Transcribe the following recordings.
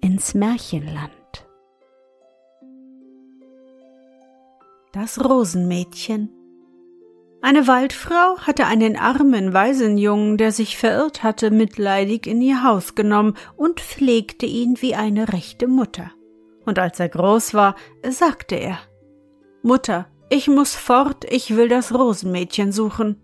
ins Märchenland. Das Rosenmädchen Eine Waldfrau hatte einen armen Waisenjungen, der sich verirrt hatte, mitleidig in ihr Haus genommen und pflegte ihn wie eine rechte Mutter. Und als er groß war, sagte er Mutter, ich muss fort, ich will das Rosenmädchen suchen.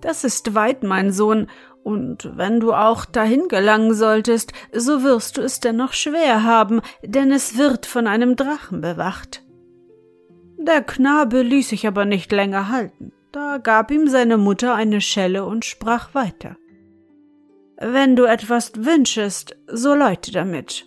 Das ist weit, mein Sohn, und wenn du auch dahin gelangen solltest, so wirst du es dennoch schwer haben, denn es wird von einem Drachen bewacht. Der Knabe ließ sich aber nicht länger halten. Da gab ihm seine Mutter eine Schelle und sprach weiter. Wenn du etwas wünschest, so läute damit.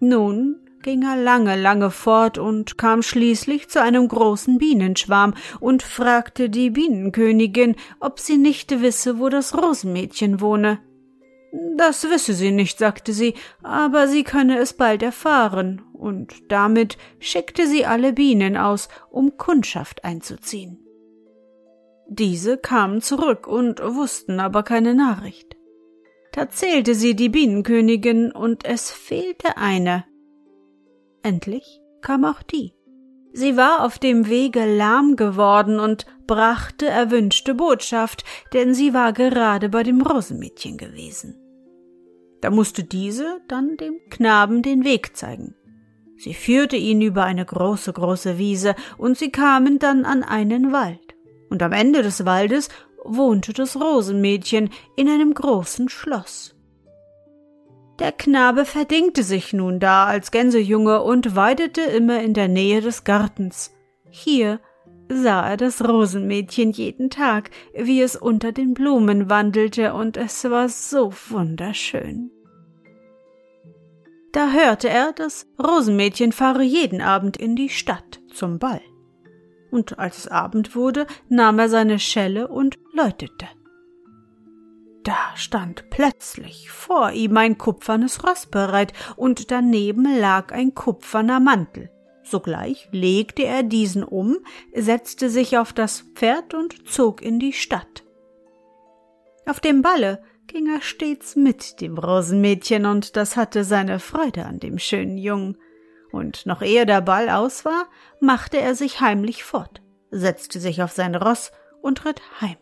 Nun ging er lange, lange fort und kam schließlich zu einem großen Bienenschwarm und fragte die Bienenkönigin, ob sie nicht wisse, wo das Rosenmädchen wohne. Das wisse sie nicht, sagte sie, aber sie könne es bald erfahren, und damit schickte sie alle Bienen aus, um Kundschaft einzuziehen. Diese kamen zurück und wussten aber keine Nachricht. Da zählte sie die Bienenkönigin, und es fehlte eine. Endlich kam auch die. Sie war auf dem Wege lahm geworden und brachte erwünschte Botschaft, denn sie war gerade bei dem Rosenmädchen gewesen. Da musste diese dann dem Knaben den Weg zeigen. Sie führte ihn über eine große, große Wiese, und sie kamen dann an einen Wald. Und am Ende des Waldes wohnte das Rosenmädchen in einem großen Schloss. Der Knabe verdingte sich nun da als Gänsejunge und weidete immer in der Nähe des Gartens. Hier sah er das Rosenmädchen jeden Tag, wie es unter den Blumen wandelte, und es war so wunderschön. Da hörte er, das Rosenmädchen fahre jeden Abend in die Stadt zum Ball. Und als es Abend wurde, nahm er seine Schelle und läutete. Da stand plötzlich vor ihm ein kupfernes Ross bereit, und daneben lag ein kupferner Mantel. Sogleich legte er diesen um, setzte sich auf das Pferd und zog in die Stadt. Auf dem Balle ging er stets mit dem Rosenmädchen, und das hatte seine Freude an dem schönen Jungen. Und noch ehe der Ball aus war, machte er sich heimlich fort, setzte sich auf sein Ross und ritt heim.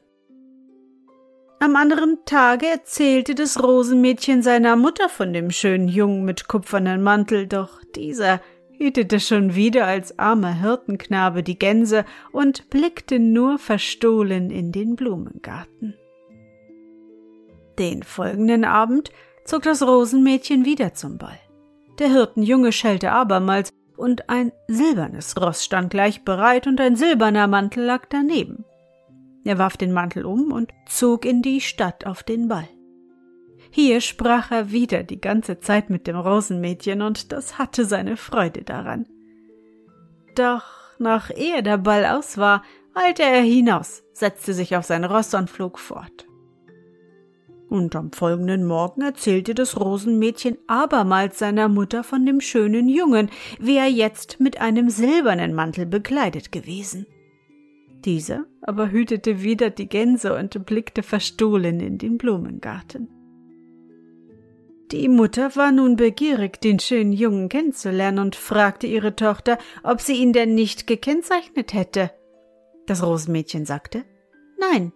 Am anderen Tage erzählte das Rosenmädchen seiner Mutter von dem schönen Jungen mit kupfernem Mantel, doch dieser hütete schon wieder als armer Hirtenknabe die Gänse und blickte nur verstohlen in den Blumengarten. Den folgenden Abend zog das Rosenmädchen wieder zum Ball. Der Hirtenjunge schellte abermals, und ein silbernes Ross stand gleich bereit und ein silberner Mantel lag daneben. Er warf den Mantel um und zog in die Stadt auf den Ball. Hier sprach er wieder die ganze Zeit mit dem Rosenmädchen, und das hatte seine Freude daran. Doch noch ehe der Ball aus war, eilte er hinaus, setzte sich auf sein Ross und flog fort. Und am folgenden Morgen erzählte das Rosenmädchen abermals seiner Mutter von dem schönen Jungen, wie er jetzt mit einem silbernen Mantel bekleidet gewesen. Dieser aber hütete wieder die Gänse und blickte verstohlen in den Blumengarten. Die Mutter war nun begierig, den schönen Jungen kennenzulernen und fragte ihre Tochter, ob sie ihn denn nicht gekennzeichnet hätte. Das Rosenmädchen sagte, nein.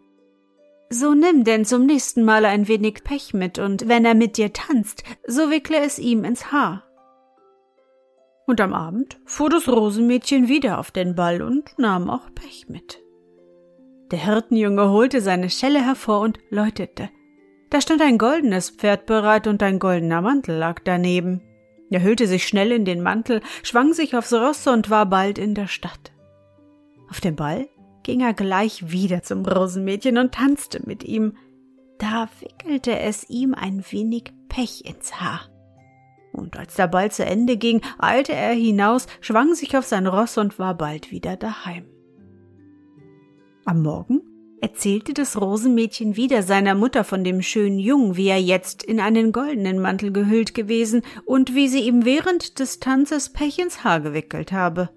So nimm denn zum nächsten Mal ein wenig Pech mit, und wenn er mit dir tanzt, so wickle es ihm ins Haar. Und am Abend fuhr das Rosenmädchen wieder auf den Ball und nahm auch Pech mit. Der Hirtenjunge holte seine Schelle hervor und läutete. Da stand ein goldenes Pferd bereit und ein goldener Mantel lag daneben. Er hüllte sich schnell in den Mantel, schwang sich aufs Ross und war bald in der Stadt. Auf dem Ball ging er gleich wieder zum Rosenmädchen und tanzte mit ihm. Da wickelte es ihm ein wenig Pech ins Haar. Und als der Ball zu Ende ging, eilte er hinaus, schwang sich auf sein Ross und war bald wieder daheim. Am Morgen erzählte das Rosenmädchen wieder seiner Mutter von dem schönen Jungen, wie er jetzt in einen goldenen Mantel gehüllt gewesen und wie sie ihm während des Tanzes Pech ins Haar gewickelt habe.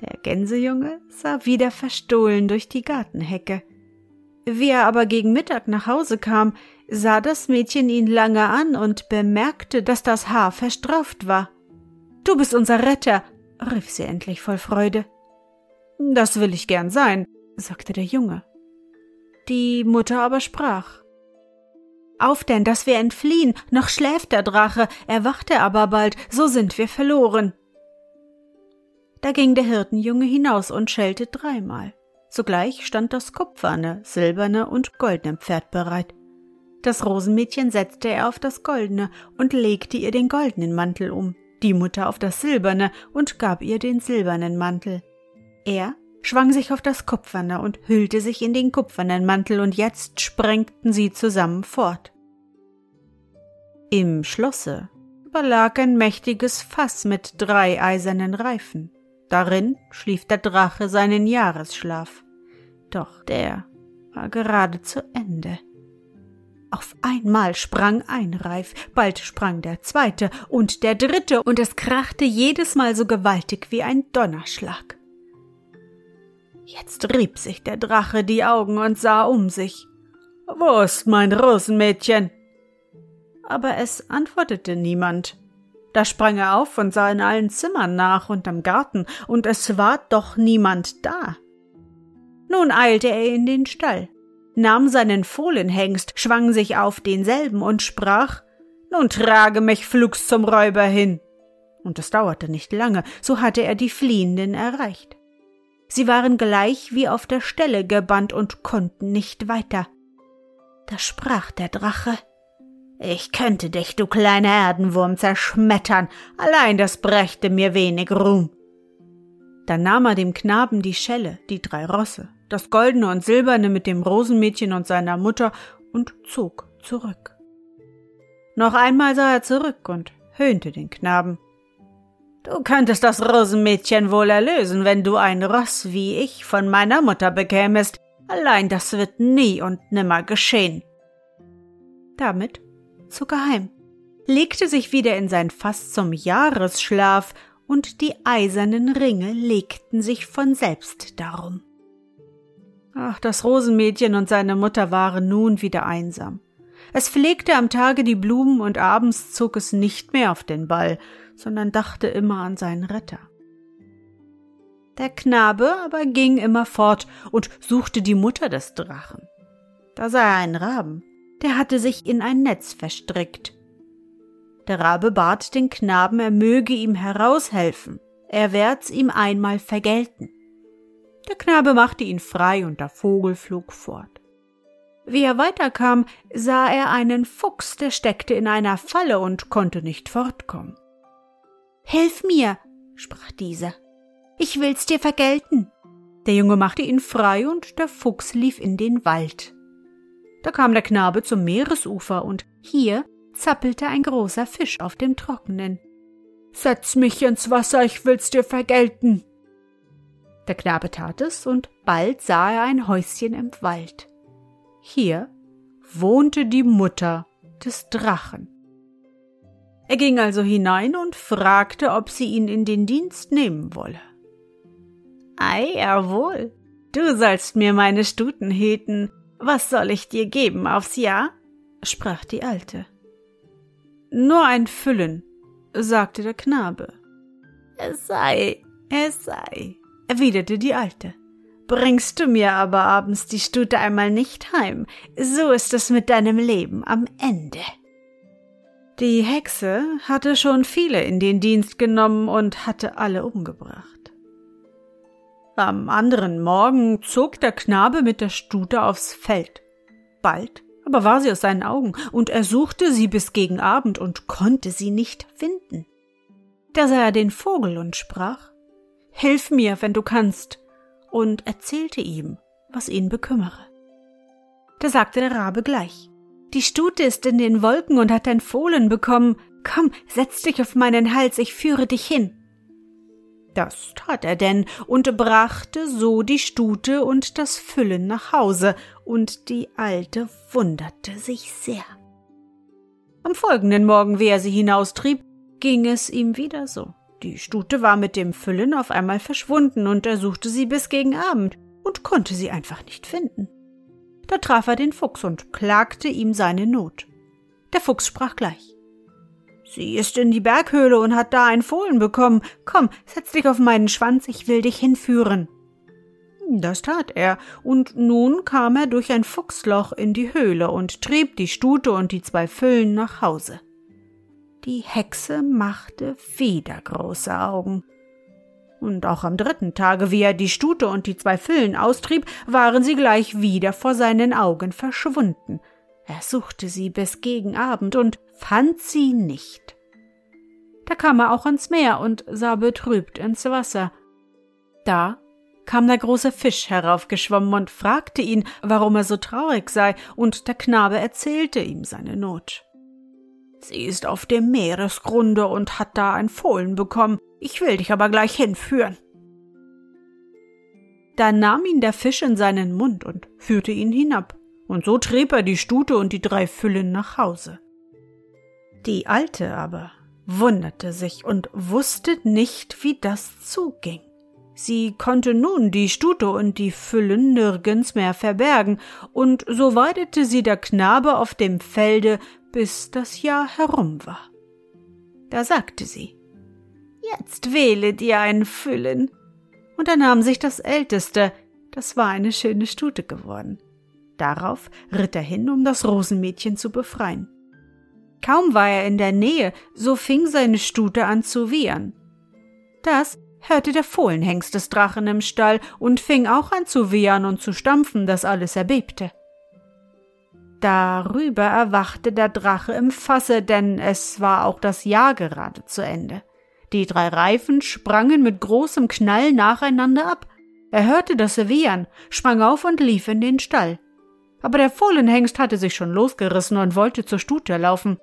Der Gänsejunge sah wieder verstohlen durch die Gartenhecke. Wie er aber gegen Mittag nach Hause kam, sah das Mädchen ihn lange an und bemerkte, dass das Haar verstrauft war. Du bist unser Retter, rief sie endlich voll Freude. Das will ich gern sein, sagte der Junge. Die Mutter aber sprach. Auf denn, dass wir entfliehen, noch schläft der Drache, erwacht er aber bald, so sind wir verloren. Da ging der Hirtenjunge hinaus und schellte dreimal. Sogleich stand das kupferne, silberne und goldene Pferd bereit. Das Rosenmädchen setzte er auf das goldene und legte ihr den goldenen Mantel um, die Mutter auf das silberne und gab ihr den silbernen Mantel. Er schwang sich auf das kupferne und hüllte sich in den kupfernen Mantel, und jetzt sprengten sie zusammen fort. Im Schlosse überlag ein mächtiges Fass mit drei eisernen Reifen. Darin schlief der Drache seinen Jahresschlaf. Doch der war gerade zu Ende. Auf einmal sprang ein Reif, bald sprang der zweite und der dritte, und es krachte jedes Mal so gewaltig wie ein Donnerschlag. Jetzt rieb sich der Drache die Augen und sah um sich. Wo ist mein Rosenmädchen? Aber es antwortete niemand. Da sprang er auf und sah in allen Zimmern nach und am Garten, und es war doch niemand da. Nun eilte er in den Stall, nahm seinen Fohlenhengst, schwang sich auf denselben und sprach Nun trage mich flugs zum Räuber hin. Und es dauerte nicht lange, so hatte er die Fliehenden erreicht. Sie waren gleich wie auf der Stelle gebannt und konnten nicht weiter. Da sprach der Drache Ich könnte dich, du kleiner Erdenwurm, zerschmettern, allein das brächte mir wenig Ruhm. Dann nahm er dem Knaben die Schelle, die drei Rosse, das goldene und silberne mit dem Rosenmädchen und seiner Mutter und zog zurück. Noch einmal sah er zurück und höhnte den Knaben. Du könntest das Rosenmädchen wohl erlösen, wenn du ein Ross wie ich von meiner Mutter bekämest, allein das wird nie und nimmer geschehen. Damit zog er heim, legte sich wieder in sein Fass zum Jahresschlaf, und die eisernen Ringe legten sich von selbst darum. Ach, das Rosenmädchen und seine Mutter waren nun wieder einsam. Es pflegte am Tage die Blumen und abends zog es nicht mehr auf den Ball, sondern dachte immer an seinen Retter. Der Knabe aber ging immer fort und suchte die Mutter des Drachen. Da sah er einen Raben, der hatte sich in ein Netz verstrickt. Der Rabe bat den Knaben, er möge ihm heraushelfen, er werd's ihm einmal vergelten. Der Knabe machte ihn frei und der Vogel flog fort. Wie er weiterkam, sah er einen Fuchs, der steckte in einer Falle und konnte nicht fortkommen. Hilf mir, sprach dieser. Ich will's dir vergelten. Der Junge machte ihn frei und der Fuchs lief in den Wald. Da kam der Knabe zum Meeresufer und hier zappelte ein großer Fisch auf dem Trockenen. Setz mich ins Wasser, ich will's dir vergelten, der Knabe tat es, und bald sah er ein Häuschen im Wald. Hier wohnte die Mutter des Drachen. Er ging also hinein und fragte, ob sie ihn in den Dienst nehmen wolle. Ei, jawohl, du sollst mir meine Stuten hüten. Was soll ich dir geben aufs Jahr? sprach die Alte. Nur ein Füllen, sagte der Knabe. Es sei, es sei, erwiderte die Alte. Bringst du mir aber abends die Stute einmal nicht heim, so ist es mit deinem Leben am Ende. Die Hexe hatte schon viele in den Dienst genommen und hatte alle umgebracht. Am anderen Morgen zog der Knabe mit der Stute aufs Feld. Bald aber war sie aus seinen Augen, und er suchte sie bis gegen Abend und konnte sie nicht finden. Da sah er den Vogel und sprach Hilf mir, wenn du kannst, und erzählte ihm, was ihn bekümmere. Da sagte der Rabe gleich Die Stute ist in den Wolken und hat ein Fohlen bekommen. Komm, setz dich auf meinen Hals, ich führe dich hin. Das tat er denn und brachte so die Stute und das Füllen nach Hause, und die Alte wunderte sich sehr. Am folgenden Morgen, wie er sie hinaustrieb, ging es ihm wieder so. Die Stute war mit dem Füllen auf einmal verschwunden, und er suchte sie bis gegen Abend und konnte sie einfach nicht finden. Da traf er den Fuchs und klagte ihm seine Not. Der Fuchs sprach gleich Sie ist in die Berghöhle und hat da ein Fohlen bekommen. Komm, setz dich auf meinen Schwanz, ich will dich hinführen. Das tat er, und nun kam er durch ein Fuchsloch in die Höhle und trieb die Stute und die zwei Füllen nach Hause. Die Hexe machte wieder große Augen. Und auch am dritten Tage, wie er die Stute und die zwei Füllen austrieb, waren sie gleich wieder vor seinen Augen verschwunden. Er suchte sie bis gegen Abend und fand sie nicht. Da kam er auch ans Meer und sah betrübt ins Wasser. Da kam der große Fisch heraufgeschwommen und fragte ihn, warum er so traurig sei, und der Knabe erzählte ihm seine Not. Sie ist auf dem Meeresgrunde und hat da ein Fohlen bekommen. Ich will dich aber gleich hinführen. Da nahm ihn der Fisch in seinen Mund und führte ihn hinab, und so trieb er die Stute und die drei Füllen nach Hause. Die Alte aber wunderte sich und wusste nicht, wie das zuging. Sie konnte nun die Stute und die Füllen nirgends mehr verbergen, und so weidete sie der Knabe auf dem Felde, bis das Jahr herum war. Da sagte sie Jetzt wähle dir ein Füllen. Und er nahm sich das Älteste, das war eine schöne Stute geworden. Darauf ritt er hin, um das Rosenmädchen zu befreien. Kaum war er in der Nähe, so fing seine Stute an zu wiehern. Das hörte der Fohlenhengst des Drachen im Stall und fing auch an zu wiehern und zu stampfen, dass alles erbebte. Darüber erwachte der Drache im Fasse, denn es war auch das Jahr gerade zu Ende. Die drei Reifen sprangen mit großem Knall nacheinander ab. Er hörte das Wiehern, sprang auf und lief in den Stall. Aber der Fohlenhengst hatte sich schon losgerissen und wollte zur Stute laufen.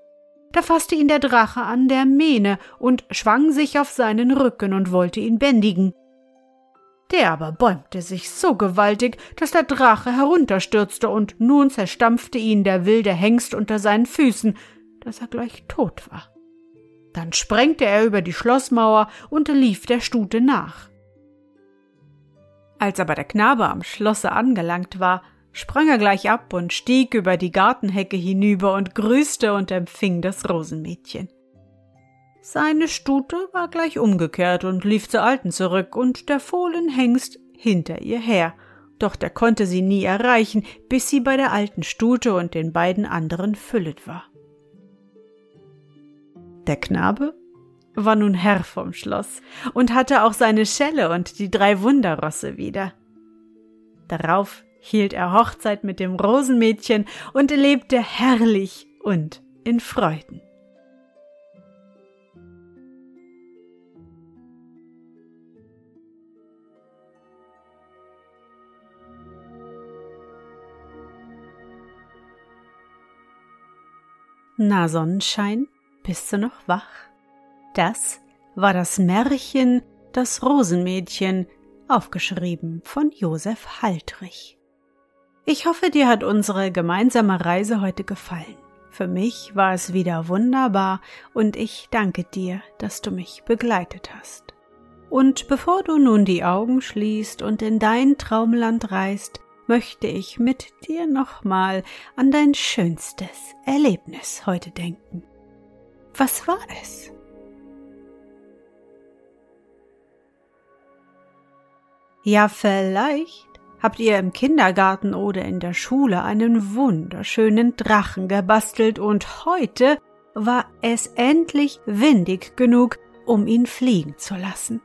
Da fasste ihn der Drache an der Mähne und schwang sich auf seinen Rücken und wollte ihn bändigen. Der aber bäumte sich so gewaltig, dass der Drache herunterstürzte, und nun zerstampfte ihn der wilde Hengst unter seinen Füßen, dass er gleich tot war. Dann sprengte er über die Schlossmauer und lief der Stute nach. Als aber der Knabe am Schlosse angelangt war, sprang er gleich ab und stieg über die Gartenhecke hinüber und grüßte und empfing das Rosenmädchen. Seine Stute war gleich umgekehrt und lief zur Alten zurück und der Fohlenhengst hinter ihr her, doch der konnte sie nie erreichen, bis sie bei der alten Stute und den beiden anderen füllet war. Der Knabe war nun Herr vom Schloss und hatte auch seine Schelle und die drei Wunderrosse wieder. Darauf hielt er Hochzeit mit dem Rosenmädchen und lebte herrlich und in Freuden. Na Sonnenschein, bist du noch wach? Das war das Märchen Das Rosenmädchen, aufgeschrieben von Josef Haltrich. Ich hoffe, dir hat unsere gemeinsame Reise heute gefallen. Für mich war es wieder wunderbar und ich danke dir, dass du mich begleitet hast. Und bevor du nun die Augen schließt und in dein Traumland reist, möchte ich mit dir nochmal an dein schönstes Erlebnis heute denken. Was war es? Ja, vielleicht habt ihr im Kindergarten oder in der Schule einen wunderschönen Drachen gebastelt und heute war es endlich windig genug, um ihn fliegen zu lassen.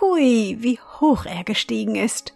Hui, wie hoch er gestiegen ist.